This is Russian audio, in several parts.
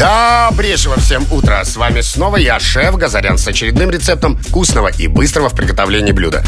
Добрейшего всем утра! С вами снова я, шеф Газарян, с очередным рецептом вкусного и быстрого в приготовлении блюда.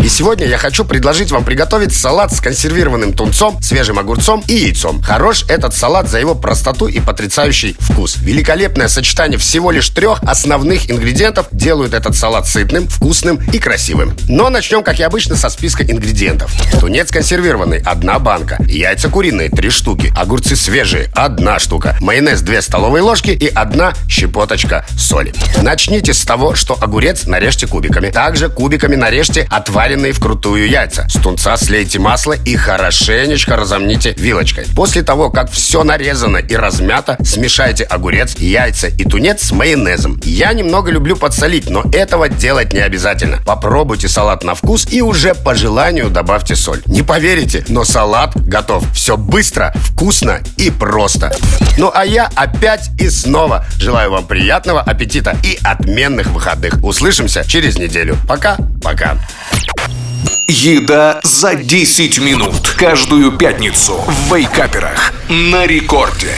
И сегодня я хочу предложить вам приготовить салат с консервированным тунцом, свежим огурцом и яйцом. Хорош этот салат за его простоту и потрясающий вкус. Великолепное сочетание всего лишь трех основных ингредиентов делают этот салат сытным, вкусным и красивым. Но начнем, как и обычно, со списка ингредиентов. Тунец консервированный – одна банка. Яйца куриные – три штуки. Огурцы свежие – одна штука. Майонез – две столовые столовые ложки и одна щепоточка соли. Начните с того, что огурец нарежьте кубиками. Также кубиками нарежьте отваренные вкрутую яйца. С тунца слейте масло и хорошенечко разомните вилочкой. После того, как все нарезано и размято, смешайте огурец, яйца и тунец с майонезом. Я немного люблю подсолить, но этого делать не обязательно. Попробуйте салат на вкус и уже по желанию добавьте соль. Не поверите, но салат готов. Все быстро, вкусно и просто. Ну а я опять и снова. Желаю вам приятного аппетита и отменных выходных. Услышимся через неделю. Пока-пока. Еда за 10 минут. Каждую пятницу в Вейкаперах. На рекорде.